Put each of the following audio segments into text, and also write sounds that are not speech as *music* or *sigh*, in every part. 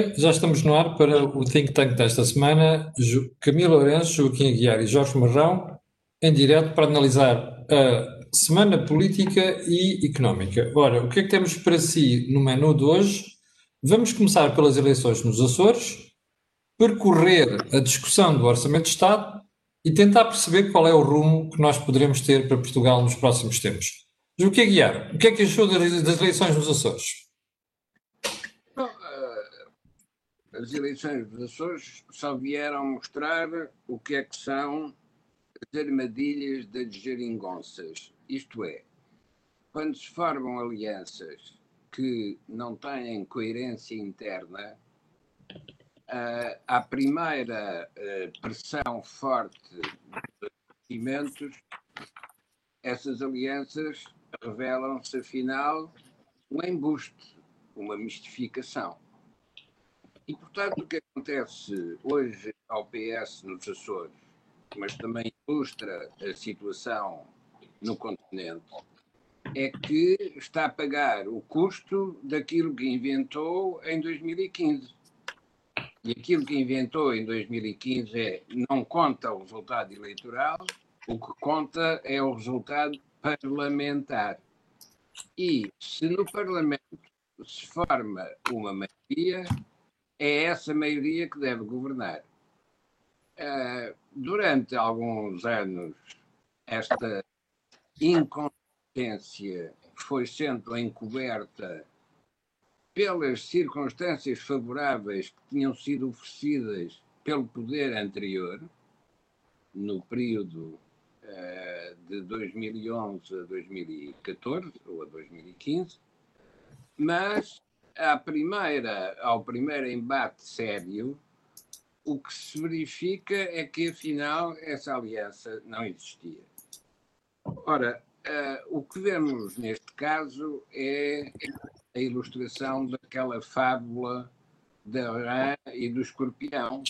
Bem, já estamos no ar para o Think Tank desta semana. Camilo Lourenço, Joaquim Aguiar e Jorge Marrão, em direto para analisar a semana política e económica. Ora, o que é que temos para si no menu de hoje? Vamos começar pelas eleições nos Açores, percorrer a discussão do Orçamento de Estado e tentar perceber qual é o rumo que nós poderemos ter para Portugal nos próximos tempos. Joaquim Aguiar, o que é que achou das eleições nos Açores? As eleições dos Açores só vieram mostrar o que é que são as armadilhas das geringonças. Isto é, quando se formam alianças que não têm coerência interna, uh, à primeira uh, pressão forte dos investimentos, essas alianças revelam-se, afinal, um embuste, uma mistificação. E, portanto, o que acontece hoje ao PS nos Açores, mas também ilustra a situação no continente, é que está a pagar o custo daquilo que inventou em 2015. E aquilo que inventou em 2015 é não conta o resultado eleitoral, o que conta é o resultado parlamentar. E se no Parlamento se forma uma maioria, é essa maioria que deve governar. Uh, durante alguns anos, esta inconsistência foi sendo encoberta pelas circunstâncias favoráveis que tinham sido oferecidas pelo poder anterior, no período uh, de 2011 a 2014 ou a 2015, mas à primeira, ao primeiro embate sério, o que se verifica é que, afinal, essa aliança não existia. Ora, uh, o que vemos neste caso é a ilustração daquela fábula da rã e do escorpião.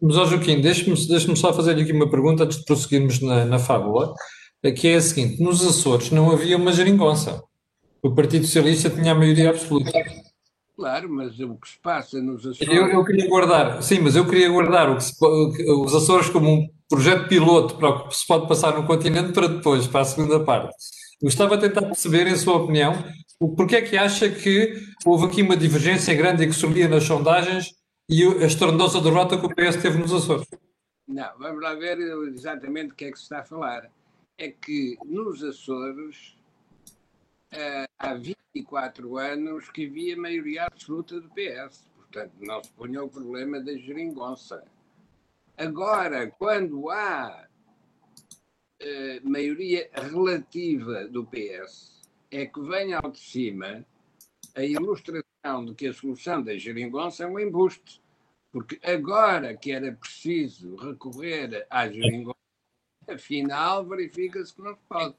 Mas, ó Joaquim, deixe-me deixe só fazer aqui uma pergunta antes de prosseguirmos na, na fábula, que é a seguinte: nos Açores não havia uma geringonça. O Partido Socialista tinha a maioria absoluta. Claro, mas o que se passa nos Açores. Eu, eu queria guardar, sim, mas eu queria guardar o se, os Açores como um projeto piloto para o que se pode passar no continente para depois, para a segunda parte. Gostava de tentar perceber, em sua opinião, porque é que acha que houve aqui uma divergência grande e que subia nas sondagens e a estrondosa derrota que o PS teve nos Açores? Não, vamos lá ver exatamente o que é que se está a falar. É que nos Açores uh, há 24 anos que havia maioria absoluta do PS. Portanto, não se punha o problema da geringonça. Agora, quando há uh, maioria relativa do PS, é que vem ao de cima a ilustração de que a solução da geringonça é um embuste. Porque agora que era preciso recorrer à geringonça, afinal verifica-se que não se pode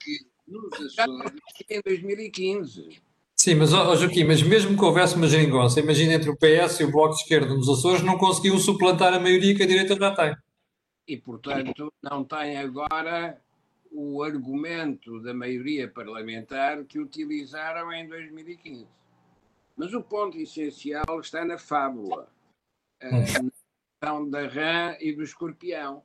em 2015. Sim, mas oh, Joaquim, mas mesmo que houvesse uma geringonça, imagina entre o PS e o Bloco de Esquerda nos Açores, não conseguiu suplantar a maioria que a direita já tem. E, portanto, não tem agora o argumento da maioria parlamentar que utilizaram em 2015. Mas o ponto essencial está na fábula, hum. na questão da rã e do escorpião.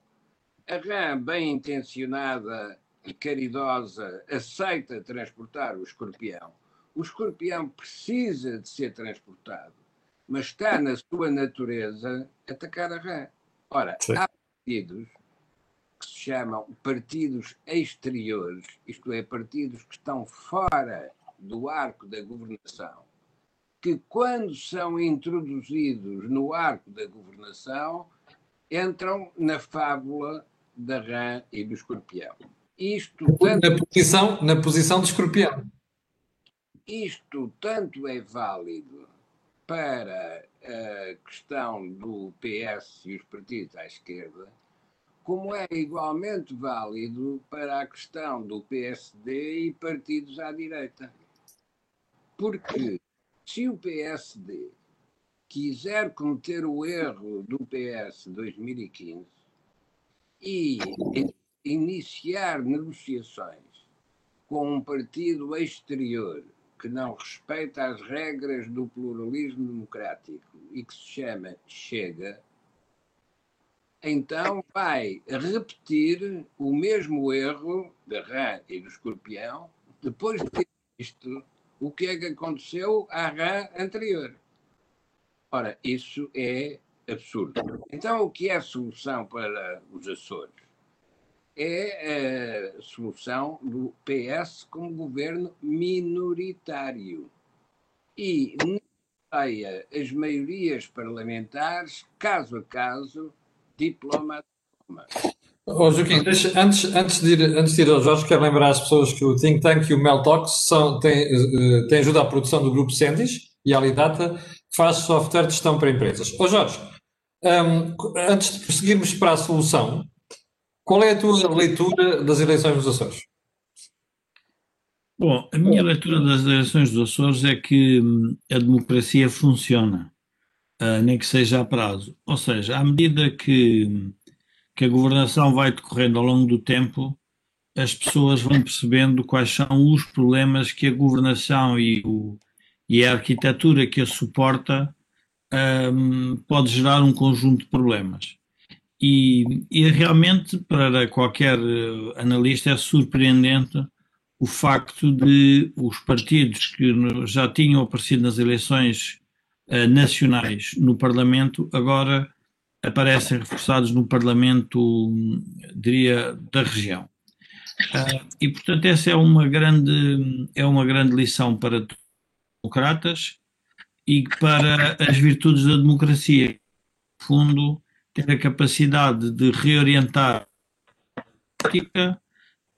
A rã, bem intencionada e caridosa aceita transportar o escorpião, o escorpião precisa de ser transportado, mas está na sua natureza atacar a rã. Ora, Sim. há partidos que se chamam partidos exteriores, isto é, partidos que estão fora do arco da governação, que quando são introduzidos no arco da governação, entram na fábula da rã e do escorpião. Isto tanto, na, posição, na posição de escorpião. Isto tanto é válido para a questão do PS e os partidos à esquerda, como é igualmente válido para a questão do PSD e partidos à direita. Porque se o PSD quiser cometer o erro do PS 2015 e iniciar negociações com um partido exterior que não respeita as regras do pluralismo democrático e que se chama Chega, então vai repetir o mesmo erro da rã e do escorpião depois de ter visto o que é que aconteceu à rã anterior. Ora, isso é absurdo. Então, o que é a solução para os Açores? É a solução do PS como governo minoritário. E negocia as maiorias parlamentares, caso a caso, diploma a diploma. Oh, Joaquim, deixa, antes, antes, de ir, antes de ir ao Jorge, quero lembrar às pessoas que o Think Tank e o Meltox são, têm, uh, têm ajuda à produção do grupo Sendis e a Alidata, que faz software de gestão para empresas. Ô oh, Jorge, um, antes de prosseguirmos para a solução, qual é a tua leitura das eleições dos Açores? Bom, a minha leitura das eleições dos Açores é que hum, a democracia funciona, uh, nem que seja a prazo. Ou seja, à medida que, hum, que a governação vai decorrendo ao longo do tempo, as pessoas vão percebendo quais são os problemas que a governação e, o, e a arquitetura que a suporta um, pode gerar um conjunto de problemas. E, e, realmente, para qualquer eh, analista, é surpreendente o facto de os partidos que já tinham aparecido nas eleições uh, nacionais no Parlamento agora aparecem reforçados no Parlamento, diria, da região. Uh, e, portanto, essa é uma grande, é uma grande lição para democratas e para as virtudes da democracia. No fundo, ter a capacidade de reorientar a política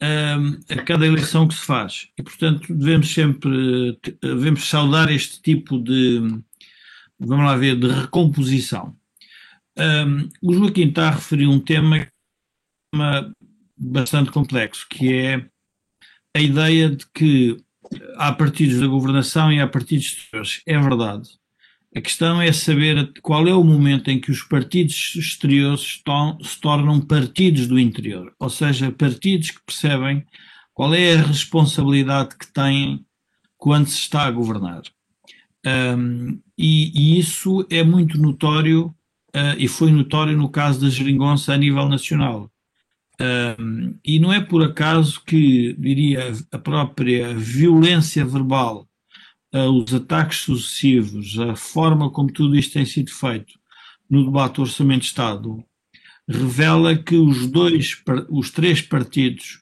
um, a cada eleição que se faz. E, portanto, devemos sempre devemos saudar este tipo de, vamos lá ver, de recomposição. Um, o Joaquim está a referir um tema bastante complexo, que é a ideia de que há partidos da governação e há partidos exteriores. É verdade. A questão é saber qual é o momento em que os partidos exteriores se tornam partidos do interior, ou seja, partidos que percebem qual é a responsabilidade que têm quando se está a governar. Um, e, e, isso é muito notório, uh, e foi notório no caso da geringonça a nível nacional. Um, e não é por acaso que, diria, a própria violência verbal, os ataques sucessivos, a forma como tudo isto tem sido feito no debate do Orçamento de Estado, revela que os dois, os três partidos,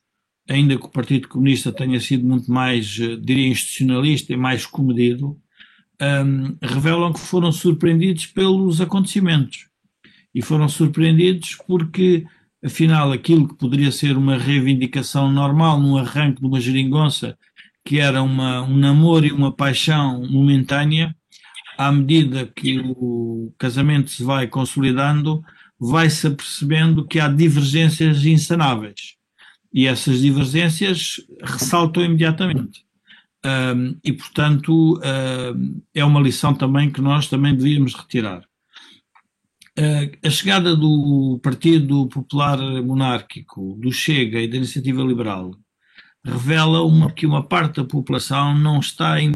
ainda que o Partido Comunista tenha sido muito mais, uh, diria, institucionalista e mais comedido, um, revelam que foram surpreendidos pelos acontecimentos. E foram surpreendidos porque afinal aquilo que poderia ser uma reivindicação normal num arranque de uma geringonça, que era uma, um namoro e uma paixão momentânea, à medida que o casamento se vai consolidando, vai-se apercebendo que há divergências insanáveis. E essas divergências ressaltam imediatamente. Um, e, portanto, um, é uma lição também que nós também devíamos retirar. Eh, a chegada do Partido Popular Monárquico, do Chega e da Iniciativa Liberal revela uma, que uma parte da população não está em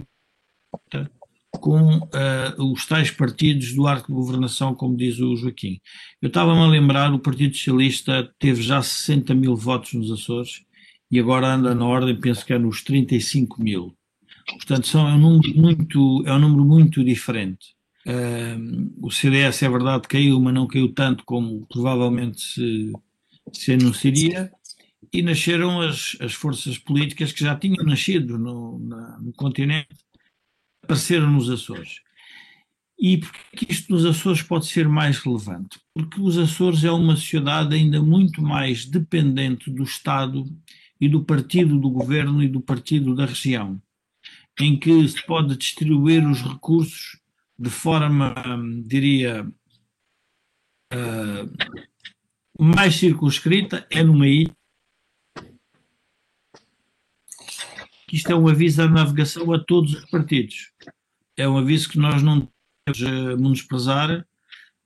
com uh, os tais partidos do arco de governação, como diz o Joaquim. Eu estava-me a lembrar, o Partido Socialista teve já 60 mil votos nos Açores e agora anda na ordem, penso que é nos 35 mil. Portanto, são, é, um número muito, é um número muito diferente. Uh, o CDS é verdade caiu, mas não caiu tanto como provavelmente se, se anunciaria, e nasceram as, as forças políticas que já tinham nascido no, na, no continente, apareceram nos Açores. E porque isto nos Açores pode ser mais relevante? Porque os Açores é uma sociedade ainda muito mais dependente do Estado e do partido do governo e do partido da região, em que se pode distribuir os recursos de forma, diria, uh, mais circunscrita é numa ilha. Isto é um aviso à navegação a todos os partidos. É um aviso que nós não devemos menosprezar,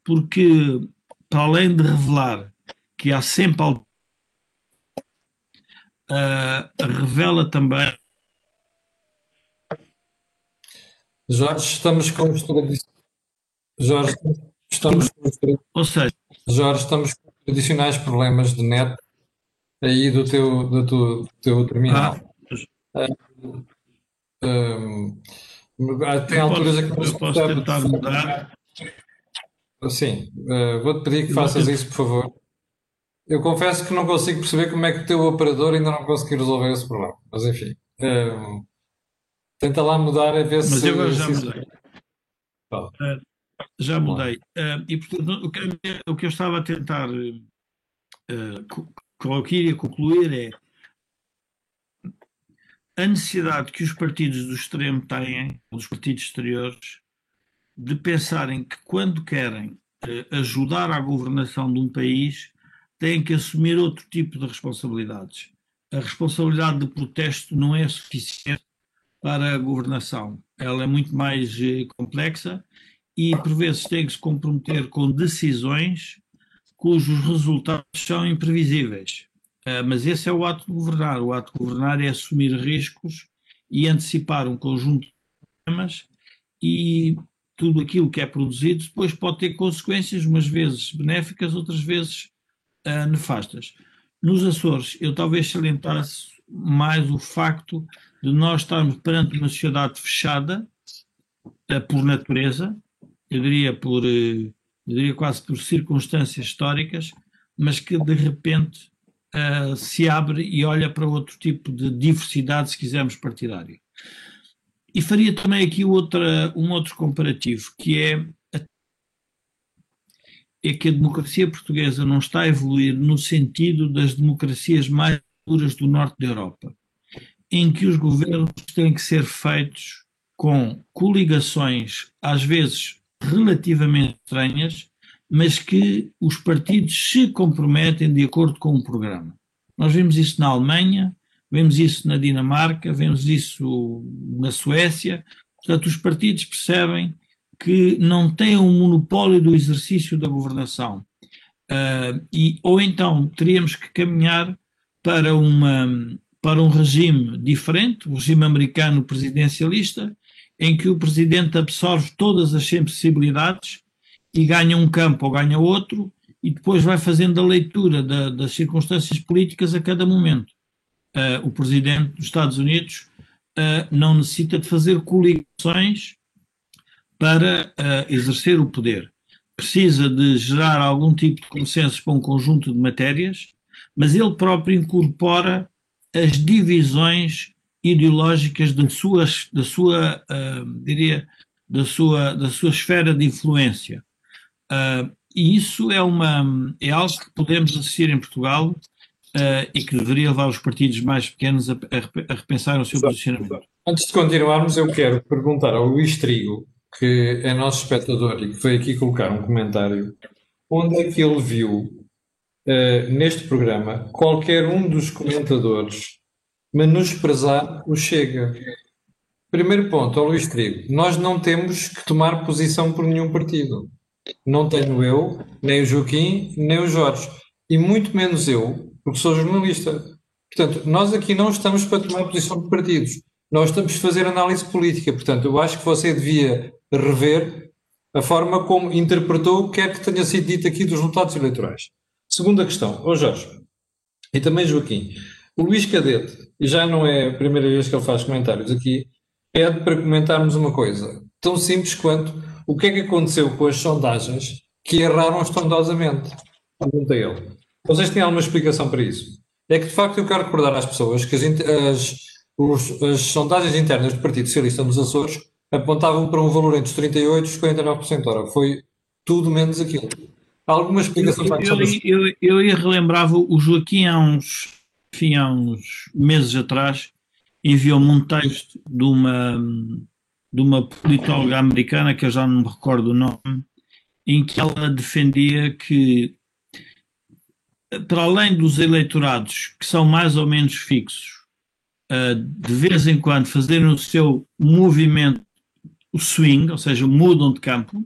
porque, para além de revelar que há sempre uh, revela também Jorge, estamos com os tradicionais. Jorge, estamos Ou seja, Jorge, estamos com os tradicionais problemas de net aí do teu, do teu, do teu terminal. Tem eu alturas em que não se eu posso tentar mudar. Sim, eh, vou-te pedir que Eu faças isso, por favor. Eu confesso que não consigo perceber como é que o teu operador ainda não conseguiu resolver esse problema. Mas enfim, tenta lá mudar a ver Mas se. eu agora já se mudei. Eh, já mudei. Eh, e portanto, o que, o que eu estava a tentar eh, co- coloquir e concluir é a necessidade que os partidos do extremo têm, os partidos exteriores, de pensarem que quando querem eh, ajudar à governação de um país, têm que assumir outro tipo de responsabilidades. A responsabilidade de protesto não é suficiente para a governação. Ela é muito mais eh, complexa e, por vezes, tem que se comprometer com decisões cujos resultados são imprevisíveis. Ah, mas esse é o ato de governar. O ato de governar é assumir riscos e antecipar um conjunto de problemas e tudo aquilo que é produzido depois pode ter consequências, umas vezes benéficas, outras vezes ah, nefastas. Nos Açores, eu talvez salientasse mais o facto de nós estarmos perante uma sociedade fechada eh, por natureza, eu diria por, eh, eu diria quase por circunstâncias históricas, mas que de repente eh, se abre e olha para outro tipo de diversidade, se quisermos, partidária. E faria também aqui outra, um outro comparativo, que é, a- é que a democracia portuguesa não está a evoluir no sentido das democracias mais duras do norte da Europa em que os governos têm que ser feitos com coligações, às vezes relativamente estranhas, mas que os partidos se comprometem de acordo com um programa. Nós vimos isso na Alemanha, vemos isso na Dinamarca, vemos isso na Suécia. Portanto, os partidos percebem que não têm um monopólio do exercício da governação. Ah, e, ou então teríamos que caminhar para uma para um regime diferente, o regime americano presidencialista, em que o presidente absorve todas as sensibilidades e ganha um campo ou ganha outro, e depois vai fazendo a leitura da- das circunstâncias políticas a cada momento. Ah, o presidente dos Estados Unidos ah, não necessita de fazer coligações para ah, exercer o poder. Precisa de gerar algum tipo de consenso para um conjunto de matérias, mas ele próprio incorpora as divisões ideológicas da sua, da sua diria, da sua, da sua esfera de influência. Ah, e isso é, uma, é algo que podemos assistir em Portugal ah, e que deveria levar os partidos mais pequenos a, a rep- a repensar o seu posicionamento. Antes de continuarmos, eu quero perguntar ao Luís Trigo, que é nosso espectador e que veio aqui colocar um comentário, onde é que ele viu eh, neste programa qualquer um dos comentadores menosprezar o Chega. Primeiro ponto, ao Luís Trigo, nós não temos que tomar posição por nenhum partido. Não tenho eu, nem o Joaquim, nem o Jorge. E muito menos eu, porque sou jornalista. Portanto, nós aqui não estamos para tomar posição de partidos. Nós estamos a fazer análise política. Portanto, eu acho que você devia rever a forma como interpretou o que é que tenha sido dito aqui dos resultados eleitorais. Segunda questão, ô Jorge, e também Joaquim, o Luís Cadete, e já não é a primeira vez que ele faz comentários aqui, pede para comentarmos uma coisa tão simples quanto o que é que aconteceu com as sondagens que erraram estrondosamente. Pergunta ele. Vocês têm alguma explicação para isso? É que, de facto, eu quero recordar às pessoas que as, as- os- as sondagens internas do Partido Socialista nos Açores apontavam para um valor entre os 38% e os 49%. Ora, foi tudo menos aquilo. Há alguma explicação para a questão Eu, eu, eu relembrava o Joaquim há uns, enfim, há uns meses atrás enviou-me um texto de uma, de uma politóloga americana que eu já não me recordo o nome, em que ela defendia que para além dos eleitorados que são mais ou menos fixos, de vez em quando fazerem o seu movimento, o swing, ou seja, mudam de campo,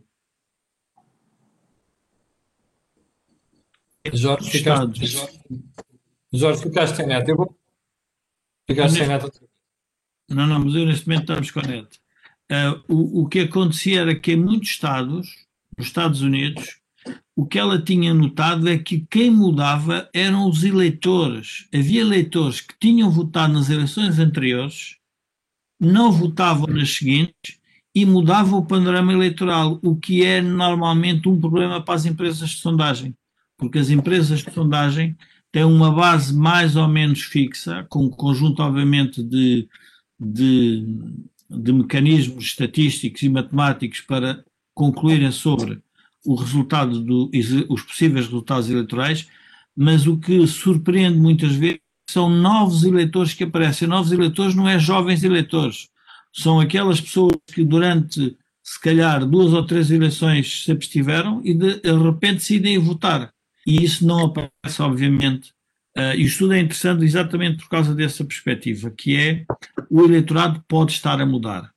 Jorge, ficaste, Estados. Jorge, ficaste sem net. Eu vou... Ficaste sem net. Não, não, mas eu neste momento estamos com a net. Uh, o, o que acontecia era que em muitos estados, nos Estados Unidos, o que ela tinha notado é que quem mudava eram os eleitores. Havia eleitores que tinham votado nas eleições anteriores, não votavam nas seguintes e mudava o panorama eleitoral, o que é normalmente um problema para as empresas de sondagem, porque as empresas de sondagem têm uma base mais ou menos fixa, com um conjunto, obviamente, de, de, de mecanismos estatísticos e matemáticos para concluírem sobre o resultado do, os possíveis resultados eleitorais, mas o que surpreende muitas vezes são novos eleitores que aparecem. Novos eleitores não é jovens eleitores, são aquelas pessoas que durante, se calhar, duas ou três eleições se abstiveram e de, de repente decidem votar. E isso não aparece, obviamente. Uh, e o estudo é interessante exatamente por causa dessa perspectiva, que é o eleitorado pode estar a mudar.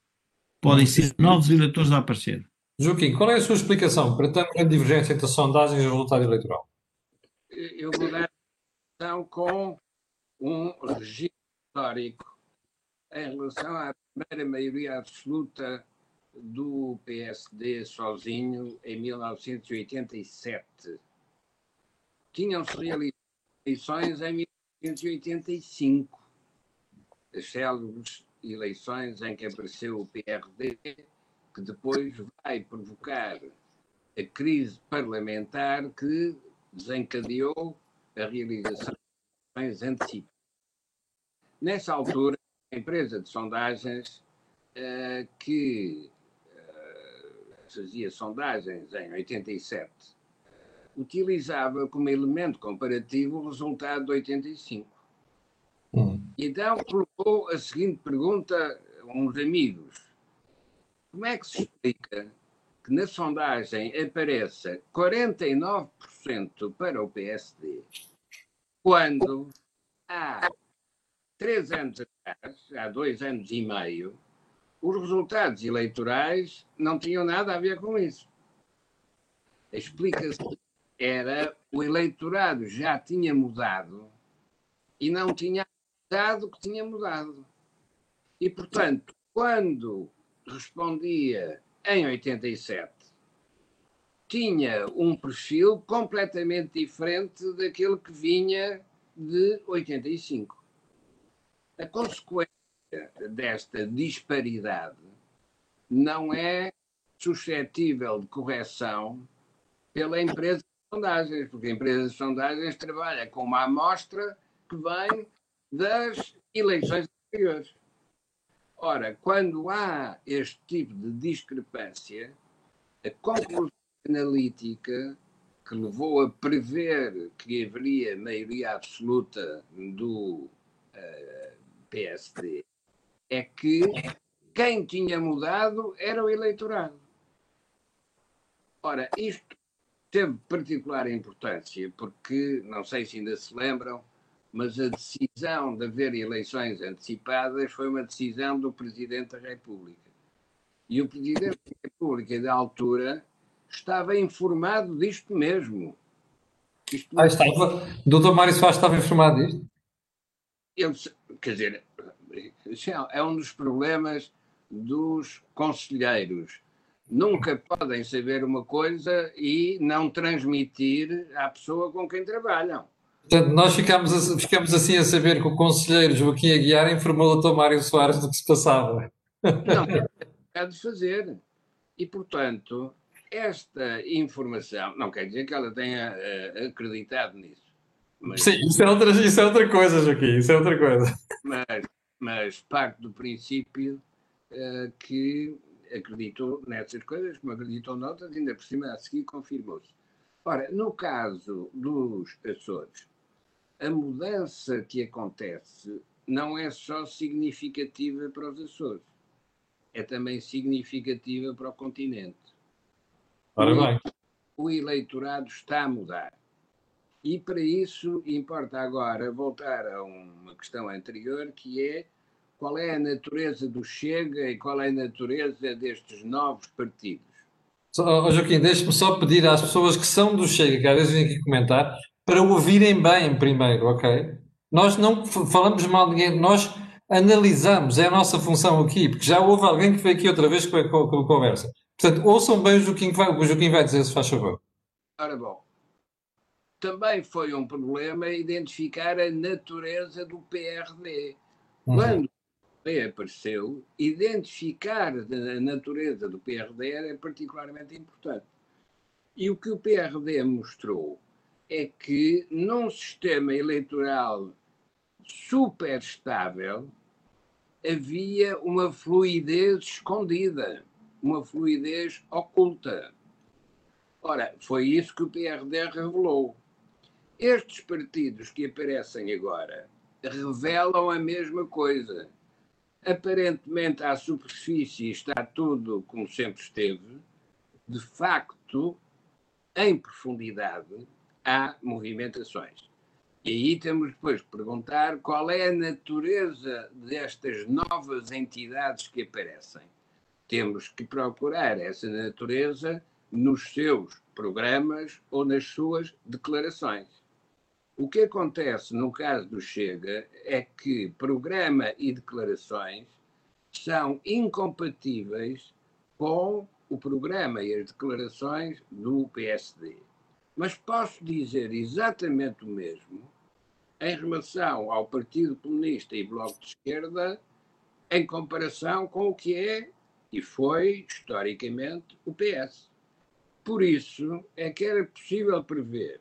Podem ser novos eleitores a aparecer. Joaquim, qual é a sua explicação para tanta grande divergência entre sondagens e o resultado eleitoral? Eu vou dar então com um regime histórico em relação à primeira maioria absoluta do PSD sozinho em 1987. Tinham-se realizado eleições em 1985, as célebres eleições em que apareceu o PRD, que depois vai provocar a crise parlamentar que desencadeou a realização de eleições antecipadas. Nessa altura, a empresa de sondagens uh, que uh, fazia sondagens em 87 utilizava como elemento comparativo o resultado de 85. Hum. Então colocou a seguinte pergunta a uns amigos: como é que se explica que na sondagem apareça 49% para o PSD, quando há três anos atrás, há dois anos e meio, os resultados eleitorais não tinham nada a ver com isso. A explicação era o eleitorado já tinha mudado e não tinha dado que tinha mudado. E, portanto, quando respondia em 87, tinha um perfil completamente diferente daquele que vinha de 85. A consequência desta disparidade não é suscetível de correção pela empresa sondagens, porque a empresa de sondagens trabalha com uma amostra que vem das eleições anteriores. Ora, quando há este tipo de discrepância, a conclusão analítica que levou a prever que haveria maioria absoluta do uh, PSD é que quem tinha mudado era o eleitorado. Ora, isto teve particular importância porque, não sei se ainda se lembram, mas a decisão de haver eleições antecipadas foi uma decisão do Presidente da República. E o Presidente da República, da altura, estava informado disto mesmo. Isto ah, estava. O doutor Mário Soares estava informado disto? Ele, quer dizer, é um dos problemas dos conselheiros. Nunca podem saber uma coisa e não transmitir à pessoa com quem trabalham. Portanto, nós ficamos, ficamos assim a saber que o conselheiro Joaquim Aguiar informou o doutor Mário Soares do que se passava. Não, *laughs* é de fazer. E, portanto, esta informação, não quer dizer que ela tenha uh, acreditado nisso. Mas, Sim, isso é, outra, isso é outra coisa, Joaquim, isso é outra coisa. Mas, mas parte do princípio uh, que acreditou nessas coisas, como acreditou noutras, ainda por cima a seguir confirmou-se. Ora, no caso dos Açores, a mudança que acontece não é só significativa para os Açores, é também significativa para o continente. Ora bem. O eleitorado está a mudar. E para isso importa agora voltar a uma questão anterior, que é qual é a natureza do Chega e qual é a natureza destes novos partidos. Oh, Joaquim, deixe-me só pedir às pessoas que são do Chega, que às vezes vêm aqui comentar, para ouvirem bem primeiro, ok? Nós não falamos mal de ninguém, nós analisamos, é a nossa função aqui, porque já houve alguém que veio aqui outra vez com a, com a conversa. Portanto, ouçam bem o Joaquim, vai, o Joaquim vai dizer, se faz favor. Ora bom, também foi um problema identificar a natureza do PRD. Uhum. Quando apareceu, identificar a natureza do PRD era particularmente importante. E o que o PRD mostrou é que num sistema eleitoral super estável havia uma fluidez escondida, uma fluidez oculta. Ora, foi isso que o PRD revelou. Estes partidos que aparecem agora revelam a mesma coisa. Aparentemente, à superfície está tudo como sempre esteve. De facto, em profundidade, há movimentações. E aí temos depois que perguntar qual é a natureza destas novas entidades que aparecem. Temos que procurar essa natureza nos seus programas ou nas suas declarações. O que acontece no caso do Chega é que programa e declarações são incompatíveis com o programa e as declarações do PSD. Mas posso dizer exatamente o mesmo em relação ao Partido Comunista e Bloco de Esquerda, em comparação com o que é e foi, historicamente, o PS. Por isso é que era possível prever,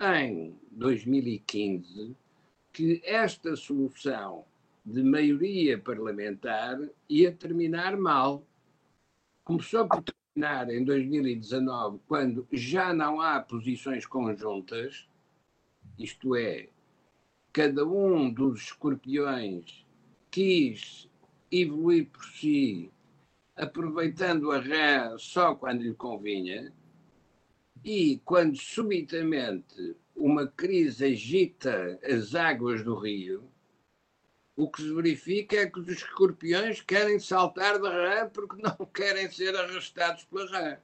em 2015, que esta solução de maioria parlamentar ia terminar mal. Começou por terminar em 2019, quando já não há posições conjuntas, isto é, cada um dos escorpiões quis evoluir por si, aproveitando a rã só quando lhe convinha, e quando subitamente uma crise agita as águas do rio, o que se verifica é que os escorpiões querem saltar da rã porque não *laughs* querem ser arrastados pela rã.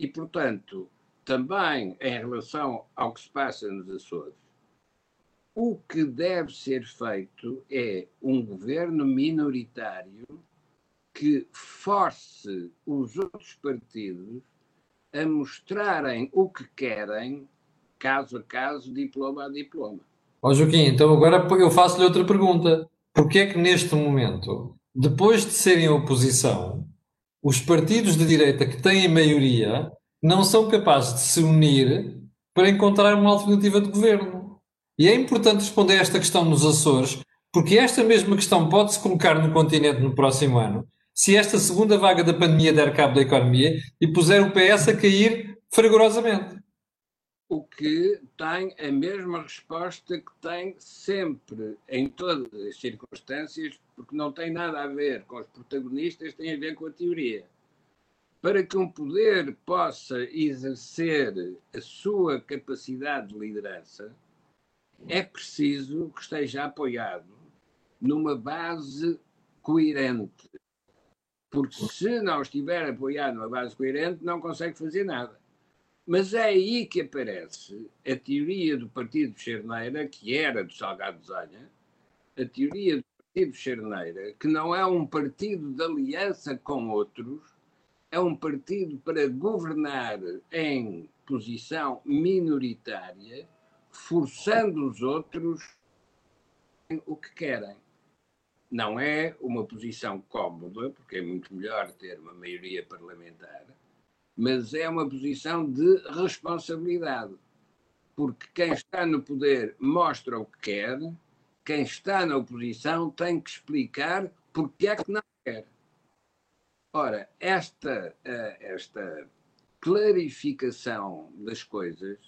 E, portanto, também em relação ao que se passa nos Açores, o que deve ser feito é um governo minoritário que force os outros partidos a mostrarem o que querem, caso a caso, diploma a diploma. Ó oh, Joaquim, então agora eu faço-lhe outra pergunta. Porquê é que neste momento, depois de serem oposição, os partidos de direita que têm maioria não são capazes de se unir para encontrar uma alternativa de governo? E é importante responder esta questão nos Açores, porque esta mesma questão pode-se colocar no continente no próximo ano, se esta segunda vaga da pandemia der cabo da economia e puser o PS a cair fragorosamente. O que tem a mesma resposta que tem sempre, em todas as circunstâncias, porque não tem nada a ver com os protagonistas, tem a ver com a teoria. Para que um poder possa exercer a sua capacidade de liderança, é preciso que esteja apoiado numa base coerente. Porque se não estiver apoiado numa base coerente, não consegue fazer nada. Mas é aí que aparece a teoria do Partido Charneira, que era do Salgado Zanha, a teoria do Partido Charneira, que não é um partido de aliança com outros, é um partido para governar em posição minoritária forçando os outros o que querem. Não é uma posição cómoda, porque é muito melhor ter uma maioria parlamentar, mas é uma posição de responsabilidade. Porque quem está no poder mostra o que quer, quem está na oposição tem que explicar porque é que não quer. Ora, esta, eh, esta clarificação das coisas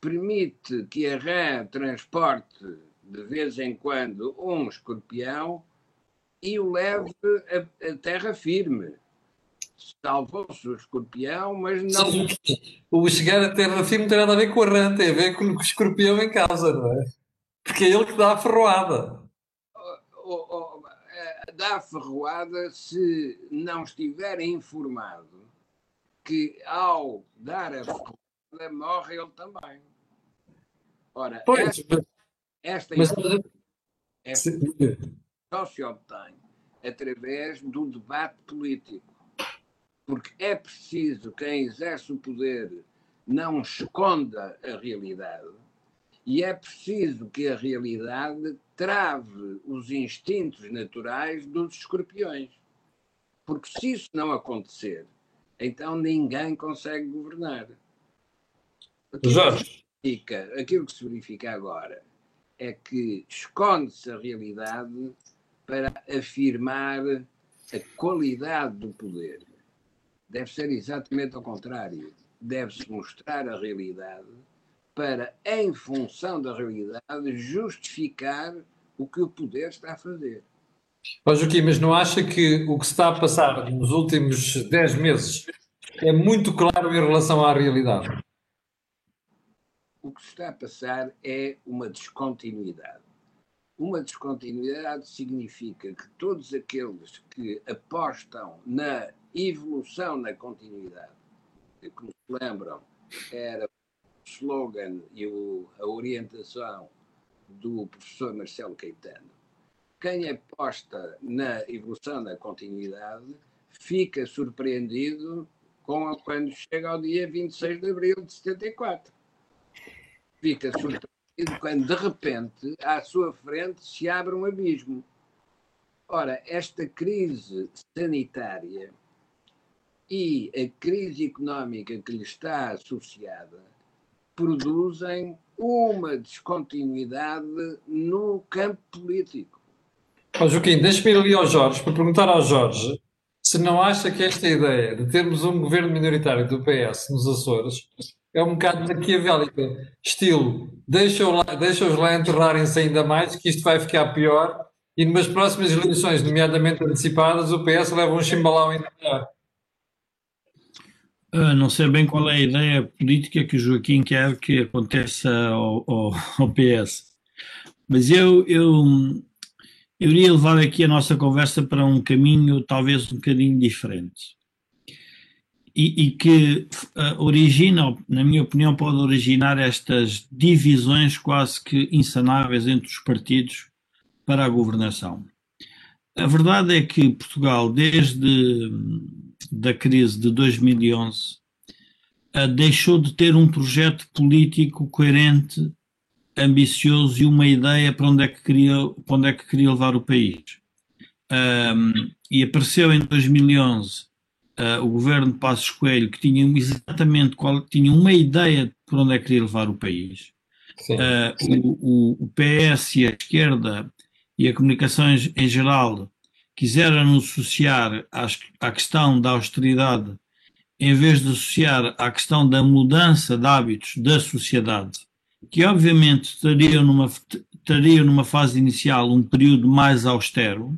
permite que a rã transporte de vez em quando um escorpião e o leve a, a terra firme. Salvou-se o escorpião, mas não. O chegar a terra firme não tem nada a ver com a rã, tem a ver com o escorpião em casa, não é? Porque é ele que dá a ferroada. Oh, oh, dá a ferroada se não estiver informado que ao dar a ferroada morre ele também. Ora, pois, esta, esta mas, Esta só se obtém através do debate político. Porque é preciso quem exerce o poder não esconda a realidade e é preciso que a realidade trave os instintos naturais dos escorpiões. Porque se isso não acontecer, então ninguém consegue governar. Aquilo que, verifica, aquilo que se verifica agora é que esconde-se a realidade para afirmar a qualidade do poder. Deve ser exatamente ao contrário. Deve-se mostrar a realidade para, em função da realidade, justificar o que o poder está a fazer. Ó Joaquim, mas não acha que o que está a passar nos últimos 10 meses é muito claro em relação à realidade? O que se está a passar é uma descontinuidade. Uma descontinuidade significa que todos aqueles que apostam na evolução na continuidade, como se lembram, era o slogan e o, a orientação do professor Marcelo Caetano, quem aposta na evolução na continuidade fica surpreendido com quando chega ao dia 26 de abril de 74. Fica surpreendido quando de repente à sua frente se abre um abismo. Ora, esta crise sanitária e a crise económica que lhe está associada produzem uma descontinuidade no campo político. Oh, Joaquim, deixa-me ir ali ao Jorge para perguntar ao Jorge se não acha que esta ideia de termos um governo minoritário do PS nos Açores é um bocado maquiavélica, estilo, deixa-os lá, deixa lá enterrarem-se ainda mais, que isto vai ficar pior, e numas próximas eleições, nomeadamente antecipadas, o PS leva um chimbalão ainda maior. Uh, não sei bem qual é a ideia política que o Joaquim quer que aconteça ao, ao, ao PS, mas eu, eu, eu iria levar aqui a nossa conversa para um caminho talvez um bocadinho diferente e, e que uh, origina, na minha opinião, pode originar estas divisões quase que insanáveis entre os partidos para a governação. A verdade é que Portugal, desde da crise de 2011, uh, deixou de ter um projeto político coerente, ambicioso e uma ideia para onde é que queria, para onde é que queria levar o país. Um, e apareceu em 2011 uh, o governo de Passos Coelho, que tinha exatamente qual, tinha uma ideia de por onde é que queria levar o país. Sim, uh, sim. O, o, PS e a esquerda e a comunicações em geral quiseram associar às, à questão da austeridade em vez de associar à questão da mudança de hábitos da sociedade, que obviamente estariam numa, estariam numa fase inicial um período mais austero,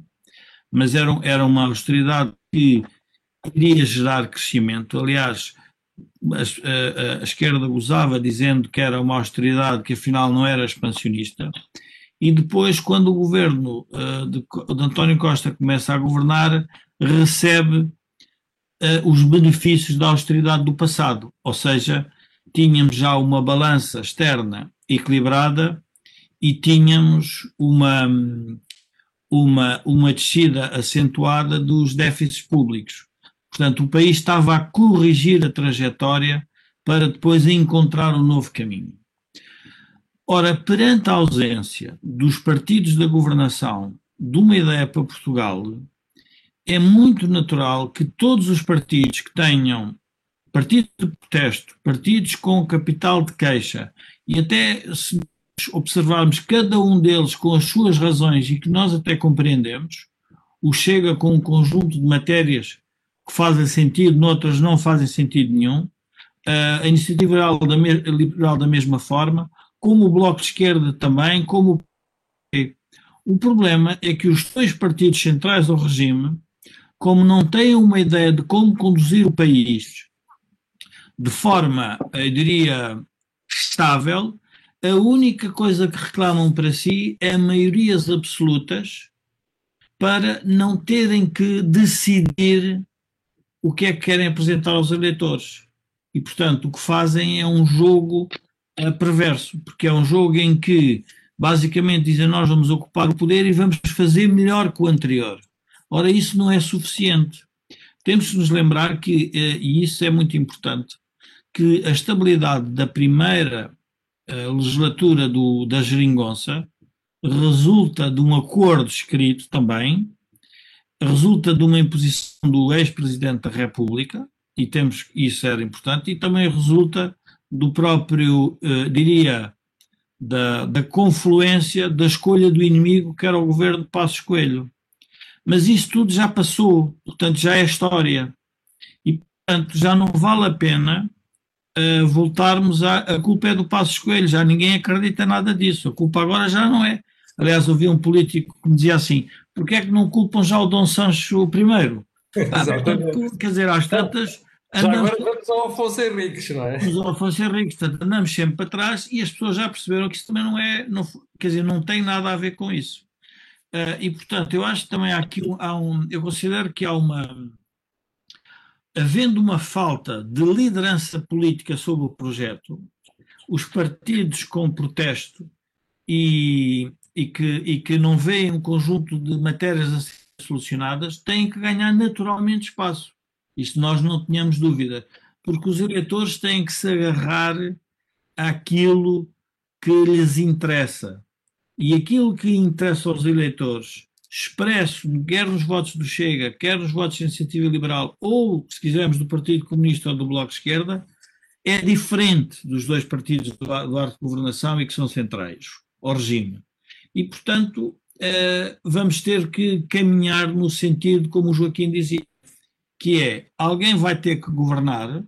mas era, era uma austeridade que iria gerar crescimento. Aliás, a, a, a, esquerda gozava dizendo que era uma austeridade que afinal não era expansionista. E depois, quando o governo uh, de, de, António Costa começa a governar, recebe uh, os benefícios da austeridade do passado. Ou seja, tínhamos já uma balança externa equilibrada e tínhamos uma, uma, uma descida acentuada dos déficits públicos. Portanto, o país estava a corrigir a trajetória para depois encontrar um novo caminho. Ora, perante a ausência dos partidos da governação de uma ideia para Portugal, é muito natural que todos os partidos que tenham partidos de protesto, partidos com capital de queixa, e até se observarmos cada um deles com as suas razões e que nós até compreendemos, o Chega com um conjunto de matérias que fazem sentido, noutras não fazem sentido nenhum. Uh, a iniciativa liberal da, liberal da mesma forma, como o Bloco de Esquerda também, como o problema é que os dois partidos centrais do regime, como não têm uma ideia de como conduzir o país de forma, eu diria, estável, a única coisa que reclamam para si é maiorias absolutas para não terem que decidir o que é que querem apresentar aos eleitores. E, portanto, o que fazem é um jogo é, perverso, porque é um jogo em que basicamente dizem nós vamos ocupar o poder e vamos fazer melhor que o anterior. Ora, isso não é suficiente. Temos que nos lembrar que, eh, e isso é muito importante, que a estabilidade da primeira eh, legislatura do, da Geringonça resulta de um acordo escrito também, resulta de uma imposição do ex-presidente da República, e temos isso era importante, e também resulta do próprio, eh, diria, da, da confluência da escolha do inimigo que era o governo de Passos Coelho. Mas isso tudo já passou, portanto já é história. E, portanto, já não vale a pena uh, voltarmos a. A culpa é do Passos Coelho, já ninguém acredita nada disso. A culpa agora já não é. Aliás, ouvi um político que me dizia assim: porquê é que não culpam já o Dom Sancho I? *laughs* Ah, portanto, quer dizer, às tantas já agora vamos ao Afonso Henriques, não é? Vamos ao Afonso Henriques, portanto, andamos sempre para trás e as pessoas já perceberam que isso também não é, não, quer dizer, não tem nada a ver com isso. Uh, e, portanto, eu acho que também há aqui há um, eu considero que há uma, havendo uma falta de liderança política sobre o projeto, os partidos com protesto e, e, que, e que não veem um conjunto de matérias a ser solucionadas têm que ganhar naturalmente espaço. Isto nós não tínhamos dúvida, porque os eleitores têm que se agarrar àquilo que lhes interessa. E aquilo que interessa aos eleitores, expresso quer nos votos do Chega, quer nos votos da Iniciativa Liberal, ou, se quisermos, do Partido Comunista ou do Bloco de Esquerda, é diferente dos dois partidos do arco de governação e que são centrais, ao regime. E, portanto, eh, vamos ter que caminhar no sentido, como o Joaquim dizia, que é alguém vai ter que governar,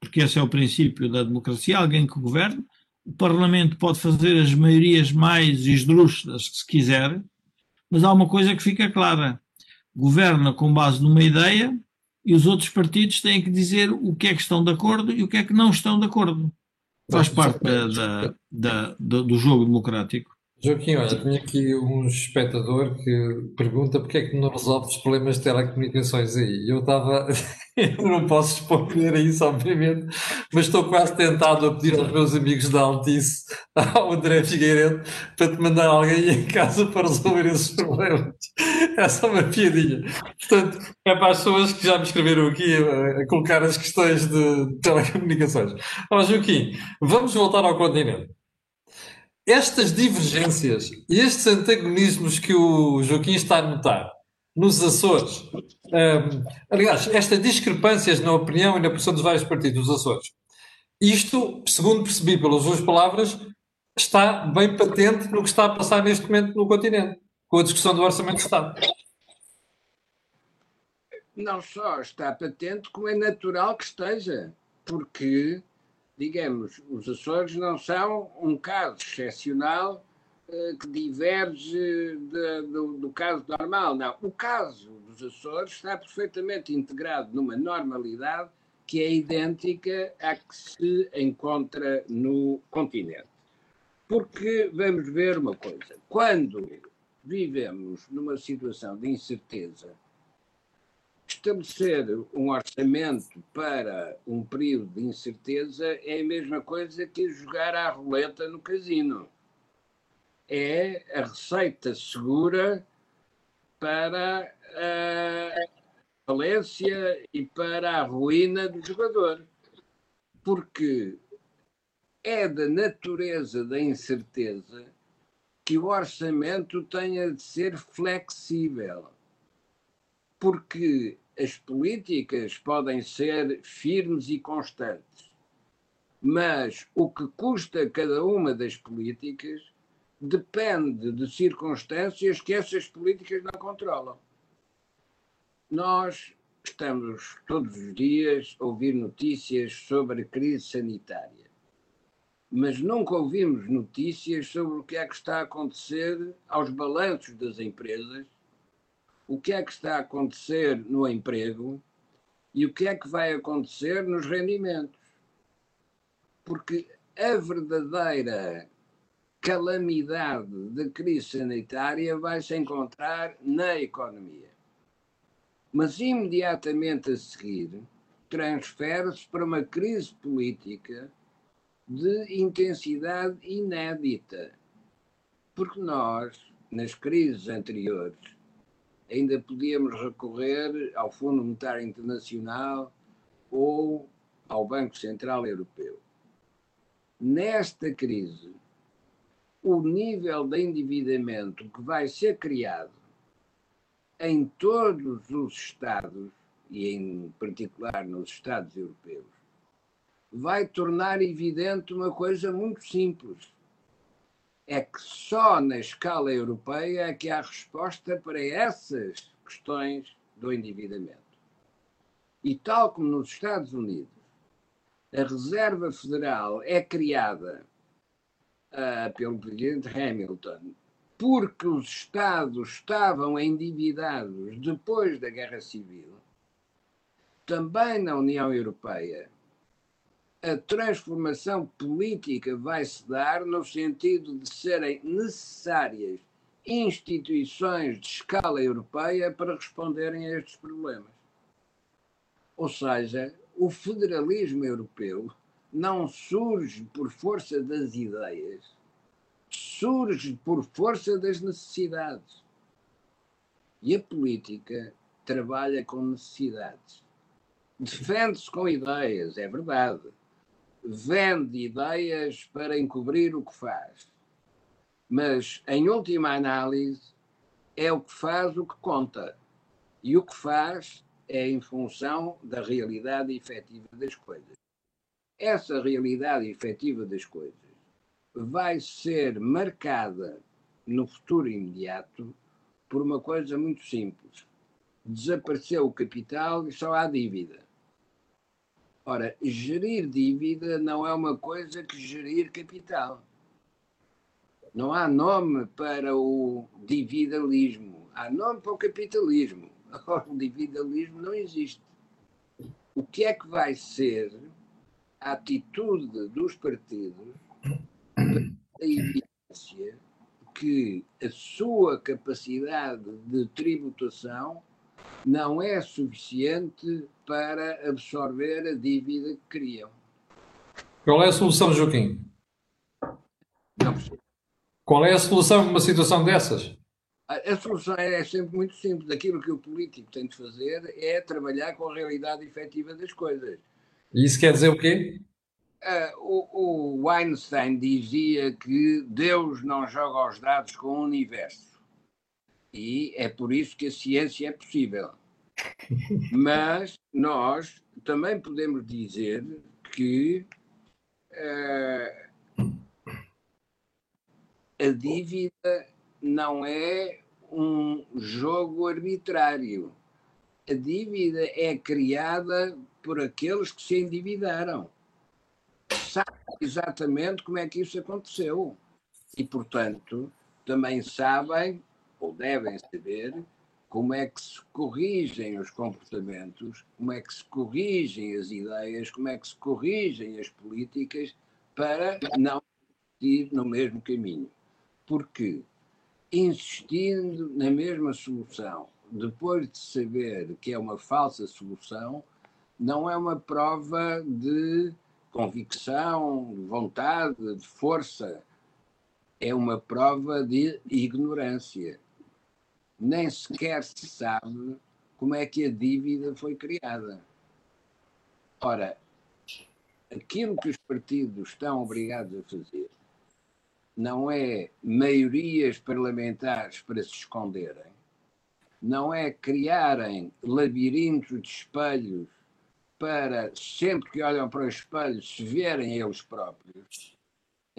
porque esse é o princípio da democracia, alguém que governe, o Parlamento pode fazer as maiorias mais esdrúxulas que se quiser, mas há uma coisa que fica clara: governa com base numa ideia e os outros partidos têm que dizer o que é que estão de acordo e o que é que não estão de acordo. Faz parte da, da, da, do jogo democrático. Joaquim, olha, tenho aqui um espectador que pergunta porque é que não resolve os problemas de telecomunicações aí. Eu estava, *laughs* eu não posso responder a isso, obviamente, mas estou quase tentado a pedir aos meus amigos da Altice, ao André Figueiredo, para te mandar alguém em casa para resolver esses problemas. É só uma piadinha. Portanto, é para as pessoas que já me escreveram aqui a, colocar as questões de telecomunicações. Ó Joaquim, vamos voltar ao continente estas divergências e estes antagonismos que o Joaquim está a notar nos Açores, um, aliás, estas discrepâncias na opinião e na posição dos vários partidos dos Açores, isto, segundo percebi pelas suas palavras, está bem patente no que está a passar neste momento no continente, com a discussão do Orçamento de Estado. Não só está patente, como é natural que esteja, porque digamos, os Açores não são um caso excepcional uh, que diverge de, do, do, caso normal. Não. O caso dos Açores está perfeitamente integrado numa normalidade que é idêntica à que se encontra no continente. Porque vamos ver uma coisa: quando vivemos numa situação de incerteza estabelecer um orçamento para um período de incerteza é a mesma coisa que jogar à roleta no casino. É a receita segura para a falência e para a ruína do jogador. Porque é da natureza da incerteza que o orçamento tenha de ser flexível porque as políticas podem ser firmes e constantes, mas o que custa cada uma das políticas depende de circunstâncias que essas políticas não controlam. Nós estamos todos os dias a ouvir notícias sobre a crise sanitária, mas nunca ouvimos notícias sobre o que é que está a acontecer aos balanços das empresas o que é que está a acontecer no emprego e o que é que vai acontecer nos rendimentos. Porque a verdadeira calamidade da crise sanitária vai se encontrar na economia. Mas imediatamente a seguir transfere-se para uma crise política de intensidade inédita Porque nós, nas crises anteriores, ainda podíamos recorrer ao Fundo Monetário Internacional ou ao Banco Central Europeu. Nesta crise, o nível de endividamento que vai ser criado em todos os Estados, e em particular nos Estados europeus, vai tornar evidente uma coisa muito simples. É que só na escala europeia é que há resposta para essas questões do endividamento. E tal como nos Estados Unidos, a Reserva Federal é criada uh, pelo presidente Hamilton porque os Estados estavam endividados depois da Guerra Civil, também na União Europeia, a transformação política vai se dar no sentido de serem necessárias instituições de escala europeia para responderem a estes problemas. Ou seja, o federalismo europeu não surge por força das ideias, surge por força das necessidades. E a política trabalha com necessidades. Defende-se com ideias, é verdade. Vende ideias para encobrir o que faz. Mas, em última análise, é o que faz o que conta. E o que faz é em função da realidade efetiva das coisas. Essa realidade efetiva das coisas vai ser marcada no futuro imediato por uma coisa muito simples. Desapareceu o capital e só há dívida. Ora, gerir dívida não é uma coisa que gerir capital. Não há nome para o dividalismo, há nome para o capitalismo. *laughs* Agora, o individualismo não existe. O que é que vai ser a atitude dos partidos da evidência que a sua capacidade de tributação não é suficiente para absorver a dívida que criam? Qual é a solução, Joaquim? Não percebo. Qual é a solução numa situação dessas? A, solução é sempre muito simples. Aquilo que o político tem de fazer é trabalhar com a realidade efetiva das coisas. E isso quer dizer o quê? Uh, o, o, Einstein dizia que Deus não joga os dados com o universo. E é por isso que a ciência é possível. *laughs* Mas nós também podemos dizer que uh, a dívida não é um jogo arbitrário. A dívida é criada por aqueles que se endividaram. Sabem exatamente como é que isso aconteceu. E, portanto, também sabem, ou devem saber, como é que se corrigem os comportamentos, como é que se corrigem as ideias, como é que se corrigem as políticas para não ir no mesmo caminho. Porque insistindo na mesma solução, depois de saber que é uma falsa solução, não é uma prova de convicção, de vontade, de força. É uma prova de ignorância. Nem sequer se sabe como é que a dívida foi criada. Ora, aquilo que os partidos estão obrigados a fazer não é maiorias parlamentares para se esconderem, não é criarem labirintos de espelhos para sempre que olham para o espelho se verem eles próprios.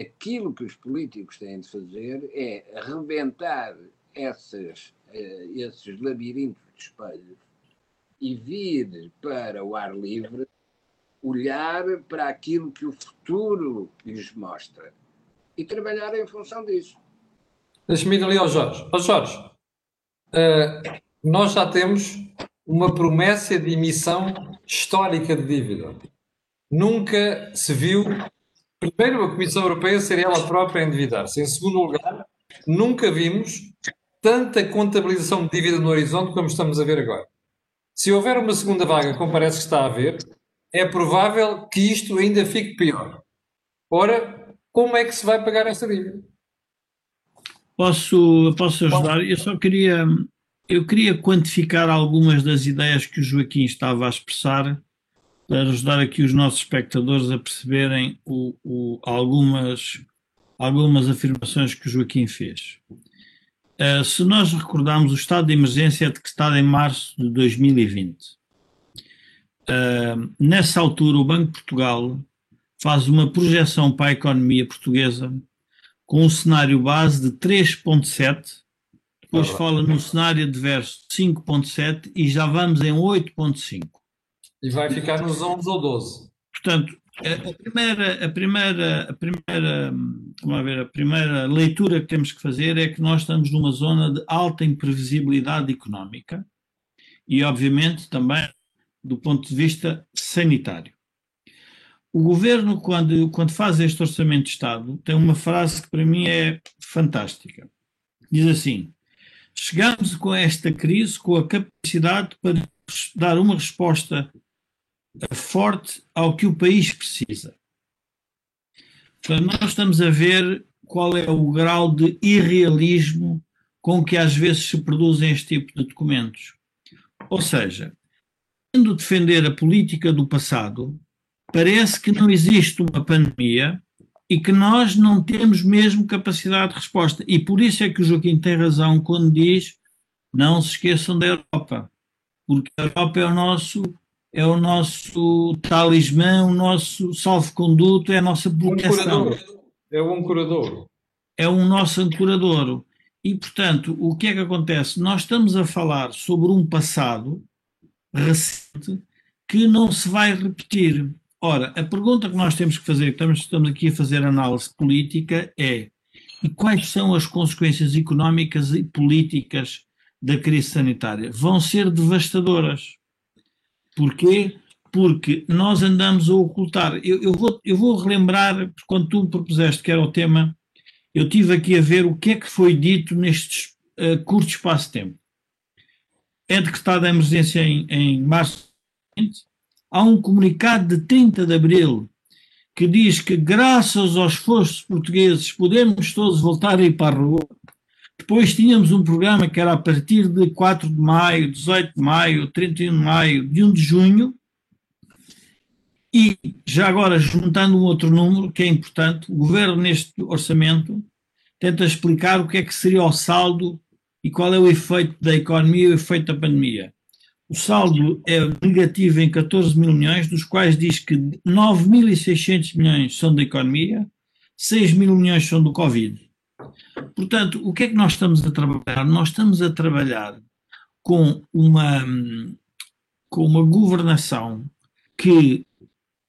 Aquilo que os políticos têm de fazer é rebentar essas, eh, esses labirintos de espelhos e vir para o ar livre olhar para aquilo que o futuro lhes mostra e trabalhar em função disso. Deixa-me ir ali ao Jorge. Ó Jorge, uh, nós já temos uma promessa de emissão histórica de dívida. Nunca se viu, primeiro, a Comissão Europeia ser ela própria a endividar-se. Em segundo lugar, nunca vimos tanta contabilização de dívida no horizonte como estamos a ver agora. Se houver uma segunda vaga, como parece que está a haver, é provável que isto ainda fique pior. Ora, como é que se vai pagar essa dívida? Posso, posso ajudar? Eu só queria, eu queria quantificar algumas das ideias que o Joaquim estava a expressar para ajudar aqui os nossos espectadores a perceberem o, o, algumas, algumas afirmações que o Joaquim fez. Uh, se nós recordarmos, o estado de emergência é decretado em março de 2020. Uh, nessa altura, o Banco de Portugal faz uma projeção para a economia portuguesa com um cenário base de 3,7, depois ah, fala num cenário adverso de 5,7 e já vamos em 8,5. E vai ficar nos 11 ou 12. Portanto, a primeira, a primeira, a primeira, vamos ver, a primeira leitura que temos que fazer é que nós estamos numa zona de alta imprevisibilidade económica e, obviamente, também do ponto de vista sanitário. O governo, quando, quando faz este orçamento de Estado, tem uma frase que para mim é fantástica. Diz assim: Chegamos com esta crise com a capacidade para dar uma resposta forte ao que o país precisa. Portanto, nós estamos a ver qual é o grau de irrealismo com que às vezes se produzem este tipo de documentos. Ou seja, tendo defender a política do passado, parece que não existe uma pandemia e que nós não temos mesmo capacidade de resposta. E por isso é que o Joaquim tem razão quando diz não se esqueçam da Europa, porque a Europa é o nosso é o nosso talismã, o nosso salvo-conduto, é a nossa proteção. Um é o ancorador. É o nosso ancorador. E, portanto, o que é que acontece? Nós estamos a falar sobre um passado recente que não se vai repetir. Ora, a pergunta que nós temos que fazer, estamos, estamos aqui a fazer análise política, é e quais são as consequências económicas e políticas da crise sanitária? Vão ser devastadoras. Porquê? Porque nós andamos a ocultar. Eu, eu, vou, eu vou relembrar, quando tu propuseste que era o tema, eu tive aqui a ver o que é que foi dito neste uh, curto espaço de tempo. É decretada a emergência em, em março há um comunicado de 30 de abril que diz que, graças aos esforços portugueses, podemos todos voltar a ir para a rua. Depois tínhamos um programa que era a partir de 4 de maio, 18 de maio, 31 de maio, de 1 de junho. E, já agora, juntando um outro número que é importante, o governo, neste orçamento, tenta explicar o que é que seria o saldo e qual é o efeito da economia e o efeito da pandemia. O saldo é negativo em 14 mil milhões, dos quais diz que 9.600 milhões são da economia, 6 mil milhões são do Covid. Portanto, o que é que nós estamos a trabalhar? Nós estamos a trabalhar com uma, com uma governação que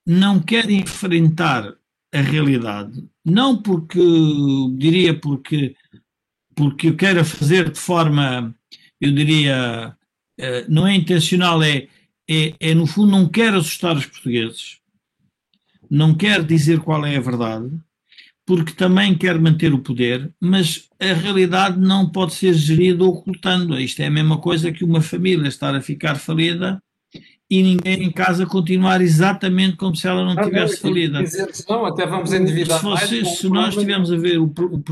não quer enfrentar a realidade, não porque, diria, porque, porque eu quero fazer de forma, eu diria, eh, não é intencional, é, é, é no fundo não quer assustar os portugueses, não quer dizer qual é a verdade, porque também quer manter o poder, mas a realidade não pode ser gerida ocultando. Isto é a mesma coisa que uma família estar a ficar falida e ninguém em casa continuar exatamente como se ela não ah, tivesse falida. Não, até vamos endividar se, vocês, mais, se nós estivermos a ver o, o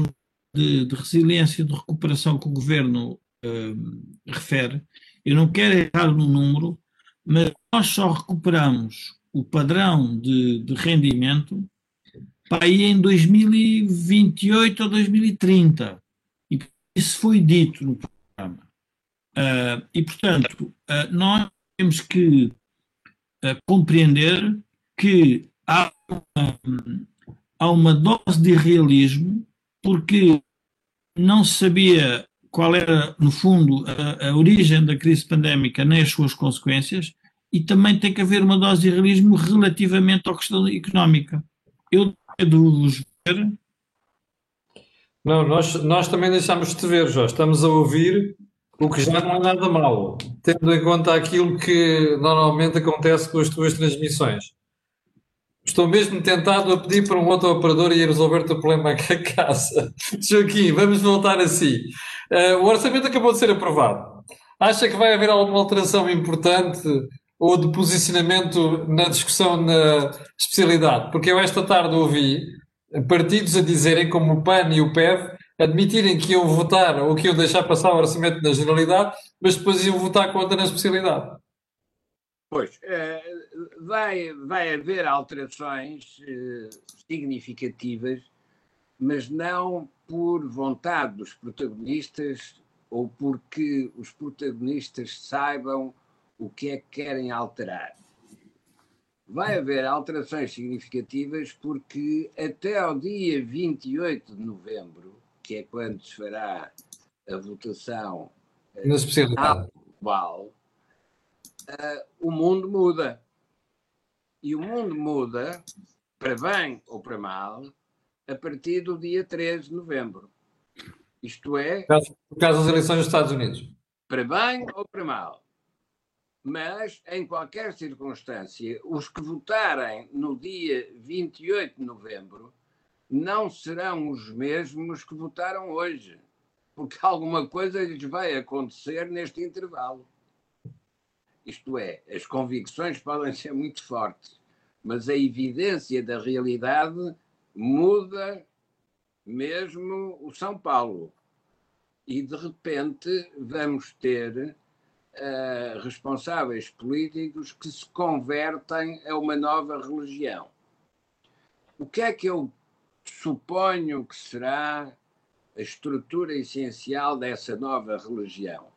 de, de resiliência e de recuperação que o governo uh, refere, eu não quero errar no número, mas nós só recuperamos o padrão de, de rendimento para ir em 2028 ou 2030. E isso foi dito no programa. Uh, e, portanto, uh, nós temos que uh, compreender que há uma, há uma dose de realismo, porque não se sabia qual era, no fundo, a, a, origem da crise pandémica nem as suas consequências, e também tem que haver uma dose de realismo relativamente à questão económica. Eu devo ver. Não, nós, nós também deixamos de te ver, Jorge. Estamos a ouvir o que já não é nada mal, tendo em conta aquilo que normalmente acontece com as tuas transmissões. Estou mesmo tentado a pedir para um outro operador ir resolver o teu problema aqui a casa. *laughs* Joaquim, vamos voltar assim. Uh, o orçamento acabou de ser aprovado. Acha que vai haver alguma alteração importante ou de posicionamento na discussão na especialidade? Porque eu esta tarde ouvi partidos a dizerem, como o PAN e o PEV, admitirem que iam votar ou que iam deixar passar o orçamento na generalidade, mas depois iam votar contra na especialidade. Pois, eh, vai, vai haver alterações eh, significativas, mas não por vontade dos protagonistas ou porque os protagonistas saibam o que é que querem alterar. Vai haver alterações significativas porque até ao dia 28 de novembro, que é quando se fará a votação eh, global, uh, o mundo muda. E o mundo muda, para bem ou para mal, a partir do dia 13 de novembro. Isto é. Por causa das eleições dos Estados Unidos. Para bem ou para mal. Mas, em qualquer circunstância, os que votarem no dia 28 de novembro não serão os mesmos que votaram hoje. Porque *laughs* alguma coisa lhes vai acontecer neste intervalo. Isto é, as convicções podem ser muito fortes, mas a evidência da realidade muda mesmo o São Paulo. E de repente vamos ter uh, responsáveis políticos que se convertem a uma nova religião. O que é que eu suponho que será a estrutura essencial dessa nova religião?